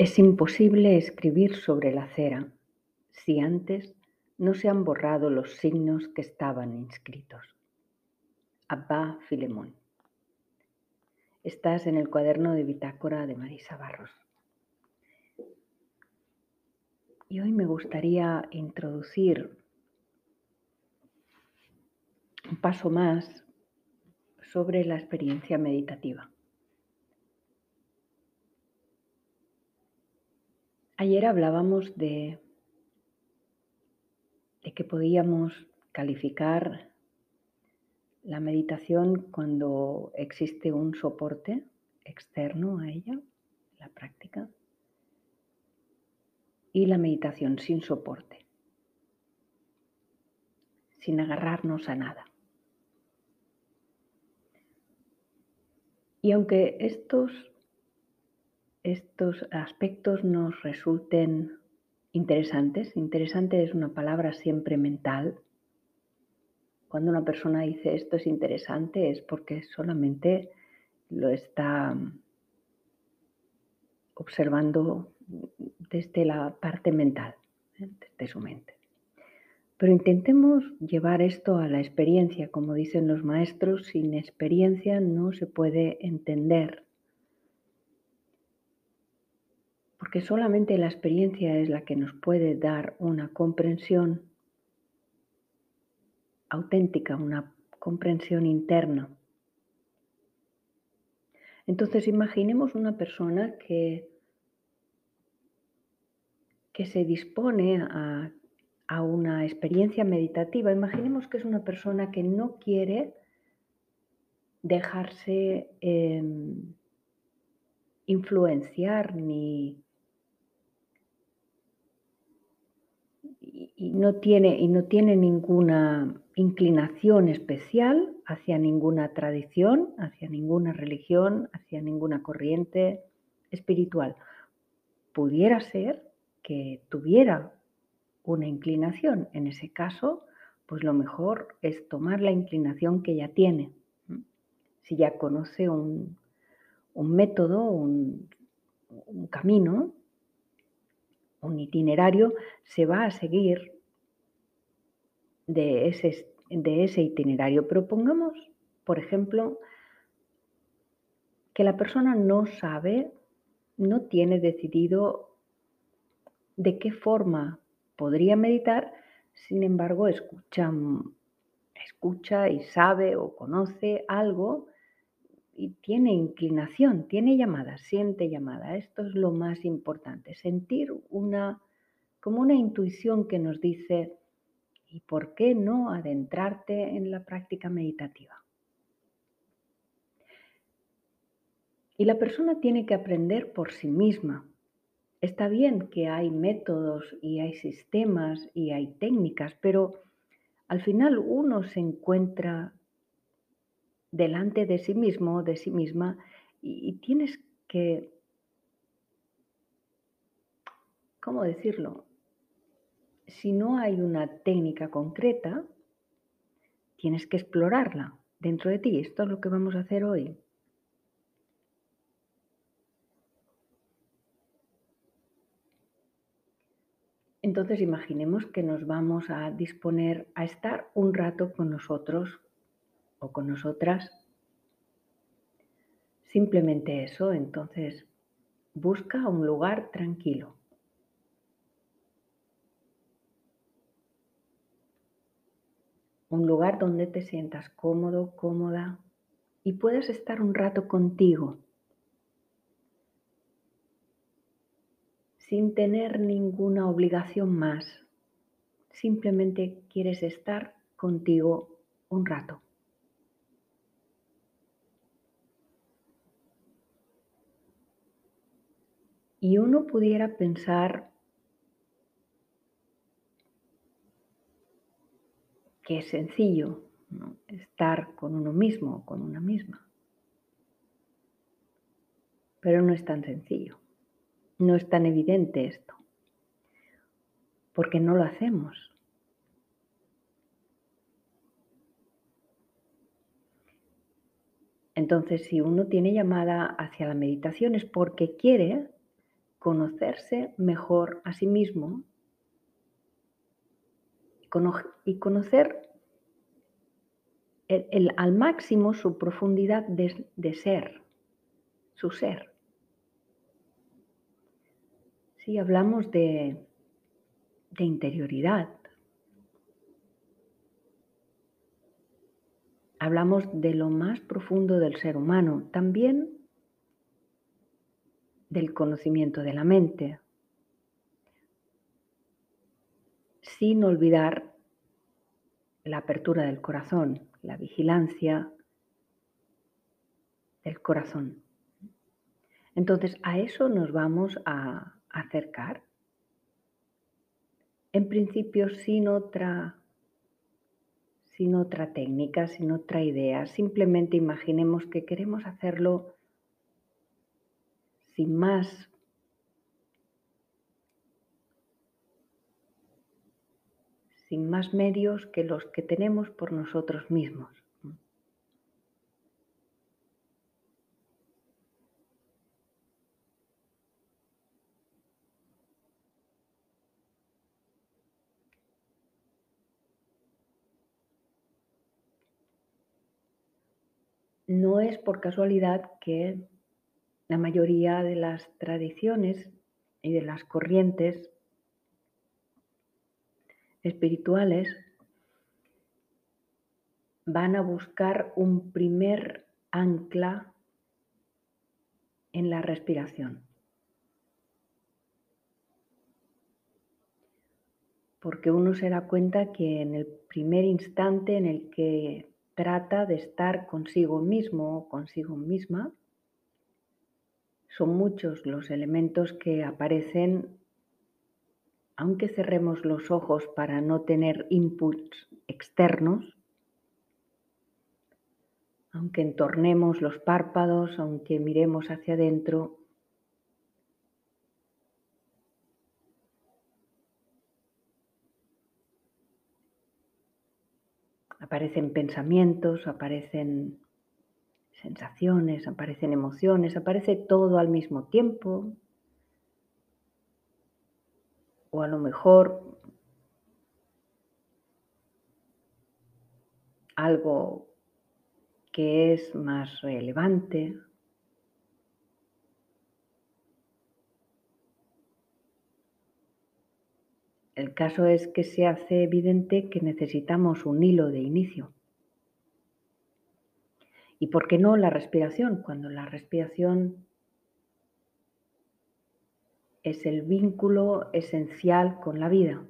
Es imposible escribir sobre la cera si antes no se han borrado los signos que estaban inscritos. Abba Filemón. Estás en el cuaderno de bitácora de Marisa Barros. Y hoy me gustaría introducir un paso más sobre la experiencia meditativa. Ayer hablábamos de, de que podíamos calificar la meditación cuando existe un soporte externo a ella, la práctica, y la meditación sin soporte, sin agarrarnos a nada. Y aunque estos estos aspectos nos resulten interesantes. Interesante es una palabra siempre mental. Cuando una persona dice esto es interesante es porque solamente lo está observando desde la parte mental, ¿eh? desde su mente. Pero intentemos llevar esto a la experiencia. Como dicen los maestros, sin experiencia no se puede entender porque solamente la experiencia es la que nos puede dar una comprensión auténtica, una comprensión interna. Entonces imaginemos una persona que, que se dispone a, una experiencia meditativa. Imaginemos que es una persona que no quiere dejarse em, influenciar ni, y no tiene, y no tiene ninguna inclinación especial hacia ninguna tradición, hacia ninguna religión, hacia ninguna corriente espiritual. Pudiera ser que tuviera una inclinación. En ese caso, pues lo mejor es tomar la inclinación que ya tiene. Si ya conoce un, método, un camino, un itinerario, se va a seguir de ese, de ese itinerario. Pero pongamos, por ejemplo, que la persona no sabe, no tiene decidido de qué forma podría meditar, sin embargo, escucha, escucha y sabe o conoce algo y tiene inclinación, tiene llamada, siente llamada. Esto es lo más importante, sentir una, como una intuición que nos dice, ¿y por qué no adentrarte en la práctica meditativa? Y la persona tiene que aprender por sí misma. Está bien que hay métodos y hay sistemas y hay técnicas, pero al final uno se encuentra delante de sí mismo, de sí misma, y, tienes que, ¿cómo decirlo? Si no hay una técnica concreta, tienes que explorarla dentro de ti. Esto es lo que vamos a hacer hoy. Entonces imaginemos que nos vamos a disponer a estar un rato con nosotros o con nosotras. Simplemente eso, entonces busca un lugar tranquilo. Un lugar donde te sientas cómodo, cómoda y puedas estar un rato contigo sin tener ninguna obligación más. Simplemente quieres estar contigo un rato. Y uno pudiera pensar que es sencillo estar con uno mismo o con una misma. Pero no es tan sencillo. No es tan evidente esto. Porque no lo hacemos. Entonces, si uno tiene llamada hacia la meditación es porque quiere conocerse mejor a sí mismo y conocer al máximo su profundidad de, ser, su ser. Si hablamos de, de interioridad, hablamos de lo más profundo del ser humano, también del conocimiento de la mente, sin olvidar la apertura del corazón, la vigilancia del corazón. Entonces, a eso nos vamos a acercar. En principio, sin otra sin otra técnica, sin otra idea. Simplemente imaginemos que queremos hacerlo sin más. Sin más medios que los que tenemos por nosotros mismos. No es por casualidad que la mayoría de las tradiciones y de las corrientes espirituales van a buscar un primer ancla en la respiración. Porque uno se da cuenta que en el primer instante en el que trata de estar consigo mismo o consigo misma. Son muchos los elementos que aparecen, aunque cerremos los ojos para no tener inputs externos, aunque entornemos los párpados, aunque miremos hacia adentro, aparecen pensamientos, aparecen sensaciones, aparecen emociones, aparece todo al mismo tiempo. O a lo mejor algo que es más relevante. El caso es que se hace evidente que necesitamos un hilo de inicio. ¿Y por qué no la respiración? Cuando la respiración es el vínculo esencial con la vida.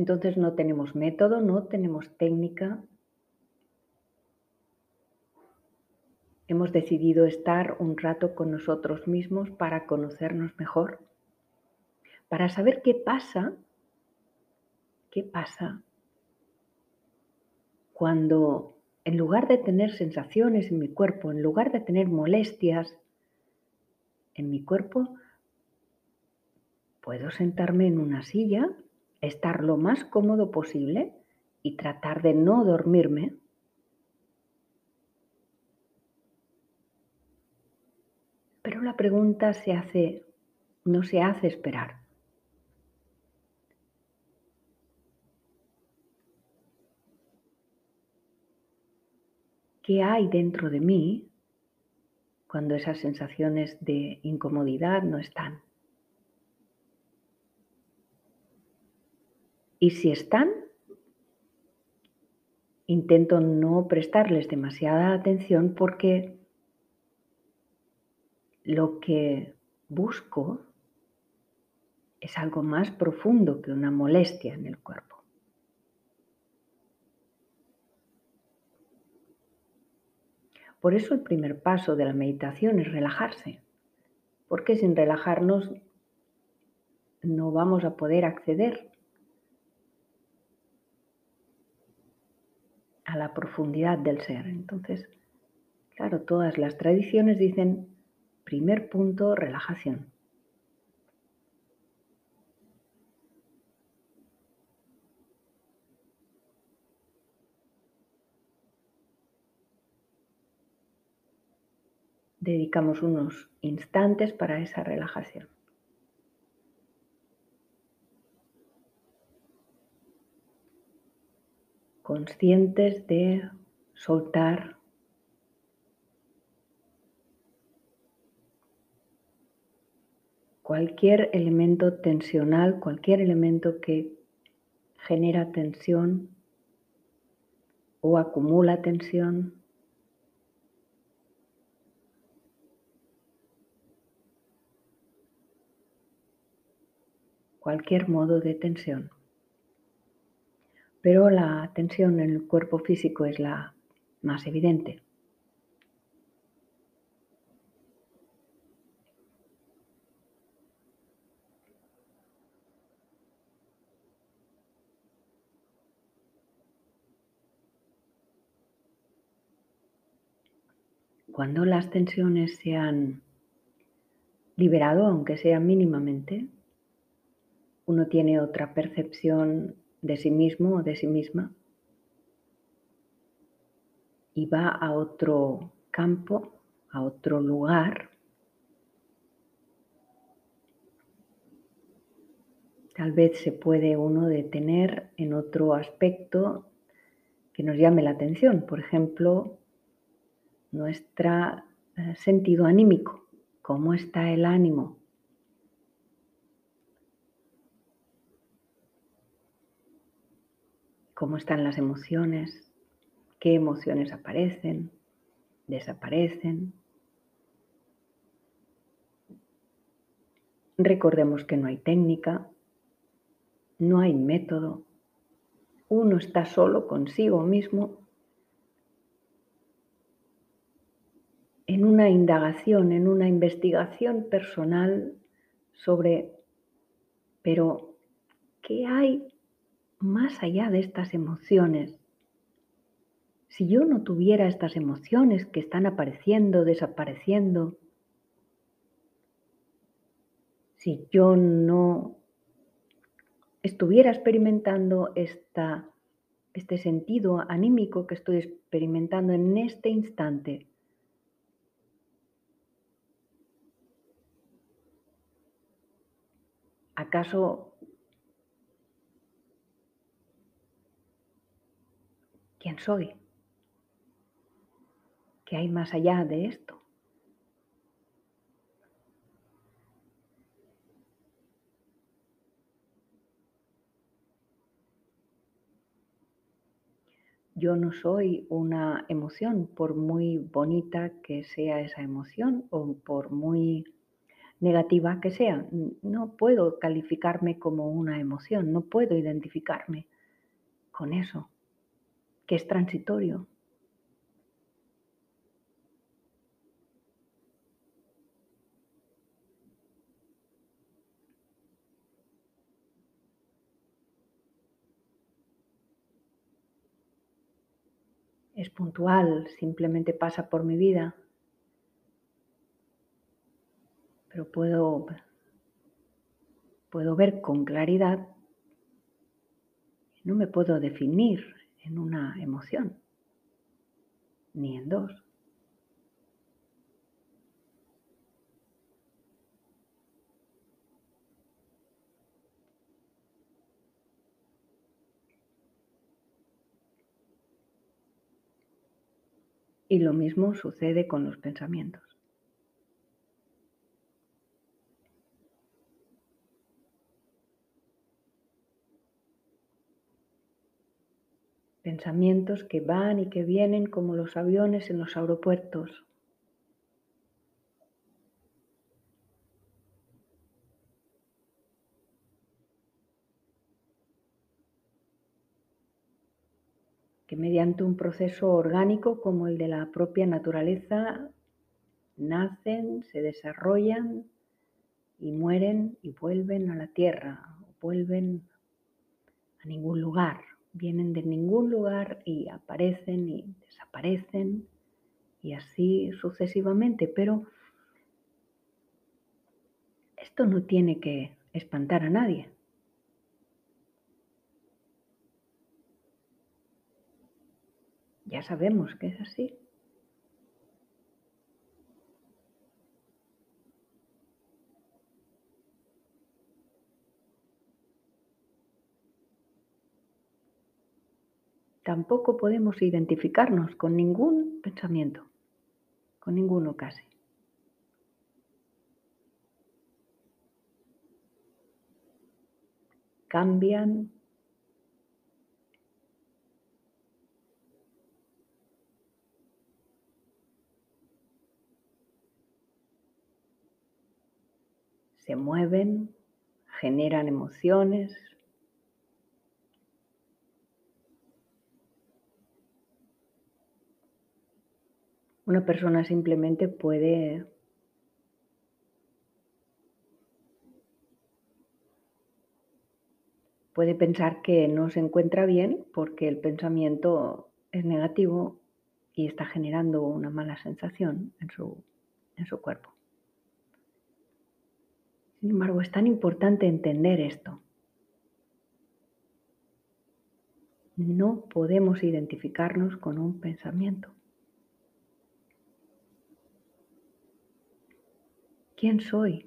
Entonces no tenemos método, no tenemos técnica. Hemos decidido estar un rato con nosotros mismos para conocernos mejor, para saber qué pasa, qué pasa cuando en lugar de tener sensaciones en mi cuerpo, en lugar de tener molestias en mi cuerpo, puedo sentarme en una silla estar lo más cómodo posible y tratar de no dormirme. Pero la pregunta se hace, no se hace esperar. ¿Qué hay dentro de mí cuando esas sensaciones de incomodidad no están? Y si están, intento no prestarles demasiada atención porque lo que busco es algo más profundo que una molestia en el cuerpo. Por eso el primer paso de la meditación es relajarse, porque sin relajarnos no vamos a poder acceder a la profundidad del ser. Entonces, claro, todas las tradiciones dicen, primer punto, relajación. Dedicamos unos instantes para esa relajación. Conscientes de soltar cualquier elemento tensional, cualquier elemento que genera tensión o acumula tensión. Cualquier modo de tensión. Pero la tensión en el cuerpo físico es la más evidente. Cuando las tensiones se han liberado, aunque sea mínimamente, uno tiene otra percepción de sí mismo o de sí misma y va a otro campo, a otro lugar. Tal vez se puede uno detener en otro aspecto que nos llame la atención. Por ejemplo, nuestro eh, sentido anímico, cómo está el ánimo. Cómo están las emociones, qué emociones aparecen, desaparecen. Recordemos que no hay técnica, no hay método, uno está solo consigo mismo en una indagación, en una investigación personal sobre, pero, ¿qué hay más allá de estas emociones? Si yo no tuviera estas emociones que están apareciendo, desapareciendo, si yo no estuviera experimentando esta, este sentido anímico que estoy experimentando en este instante, ¿Acaso quién soy? ¿Qué hay más allá de esto? Yo no soy una emoción, por muy bonita que sea esa emoción o por muy negativa que sea. No puedo calificarme como una emoción, no puedo identificarme con eso, que es transitorio. Es puntual, simplemente pasa por mi vida, pero puedo, puedo ver con claridad, no me puedo definir en una emoción, ni en dos. Y lo mismo sucede con los pensamientos. Pensamientos que van y que vienen como los aviones en los aeropuertos. que mediante un proceso orgánico como el de la propia naturaleza nacen, se desarrollan y mueren y vuelven a la tierra, vuelven a ningún lugar vienen de ningún lugar y aparecen y desaparecen y así sucesivamente, pero esto no tiene que espantar a nadie. Ya sabemos que es así. Tampoco podemos identificarnos con ningún pensamiento, con ninguno casi. Cambian se mueven, generan emociones. Una persona simplemente puede puede pensar que no se encuentra bien porque el pensamiento es negativo y está generando una mala sensación en su, en su cuerpo. Sin embargo, es tan importante entender esto. No podemos identificarnos con un pensamiento. ¿Quién soy?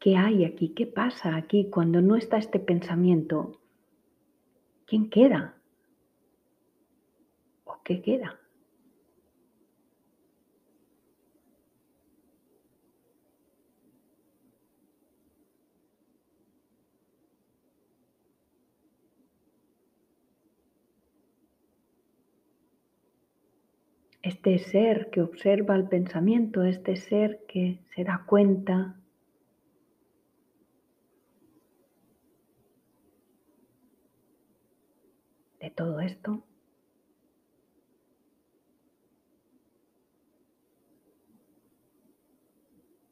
¿Qué hay aquí? ¿Qué pasa aquí cuando no está este pensamiento? ¿Quién queda? ¿O qué queda? Este ser que observa el pensamiento, este ser que se da cuenta de todo esto.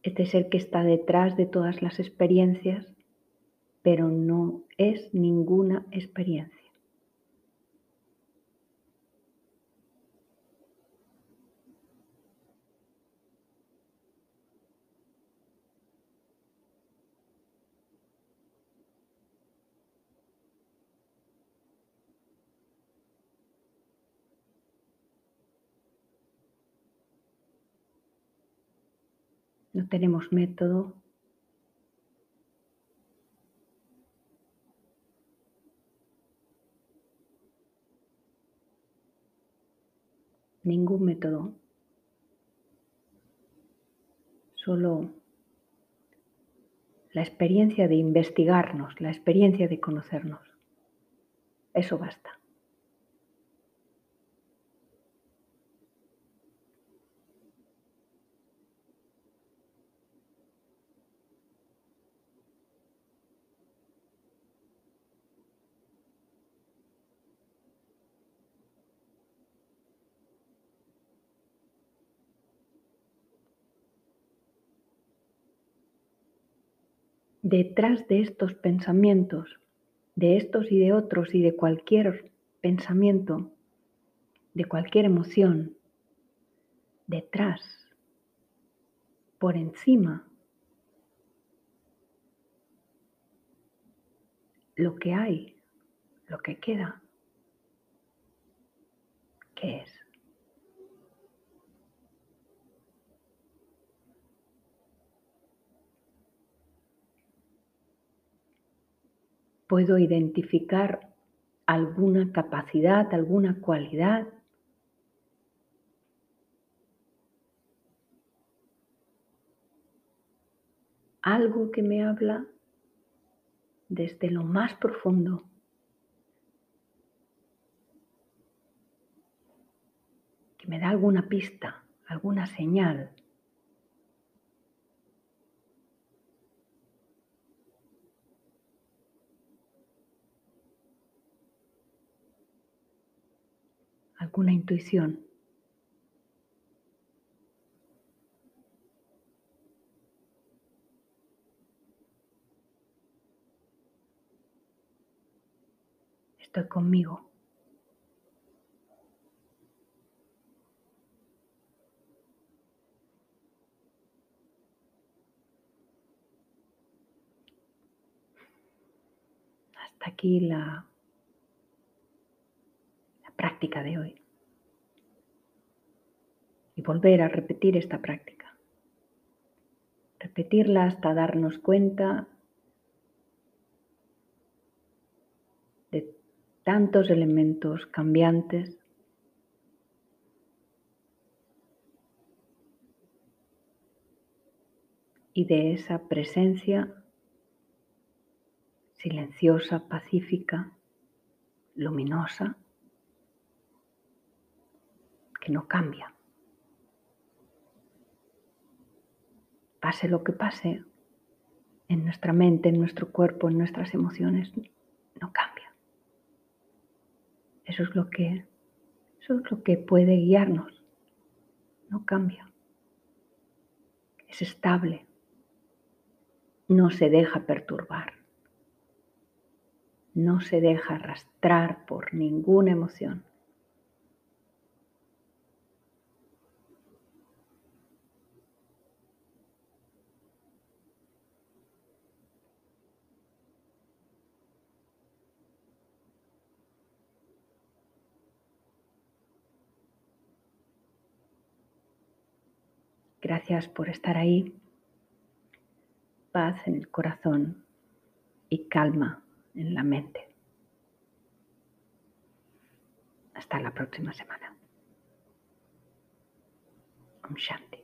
Este ser que está detrás de todas las experiencias, pero no es ninguna experiencia. No tenemos método. Ningún método. Solo la experiencia de investigarnos, la experiencia de conocernos. Eso basta. Detrás de estos pensamientos, de estos y de otros y de cualquier pensamiento, de cualquier emoción, detrás, por encima, lo que hay, lo que queda, ¿qué es? Puedo identificar alguna capacidad, alguna cualidad. Algo que me habla desde lo más profundo. Que me da alguna pista, alguna señal. Alguna intuición. Estoy conmigo. Hasta aquí la práctica de hoy. Y volver a repetir esta práctica. Repetirla hasta darnos cuenta de tantos elementos cambiantes. Y de esa presencia silenciosa, pacífica, luminosa, que no cambia. Pase lo que pase en nuestra mente, en nuestro cuerpo, en nuestras emociones, no cambia. Eso es lo que, eso es lo que puede guiarnos. No cambia. Es estable. No se deja perturbar. No se deja arrastrar por ninguna emoción. Gracias por estar ahí. Paz en el corazón y calma en la mente. Hasta la próxima semana. Om Shanti.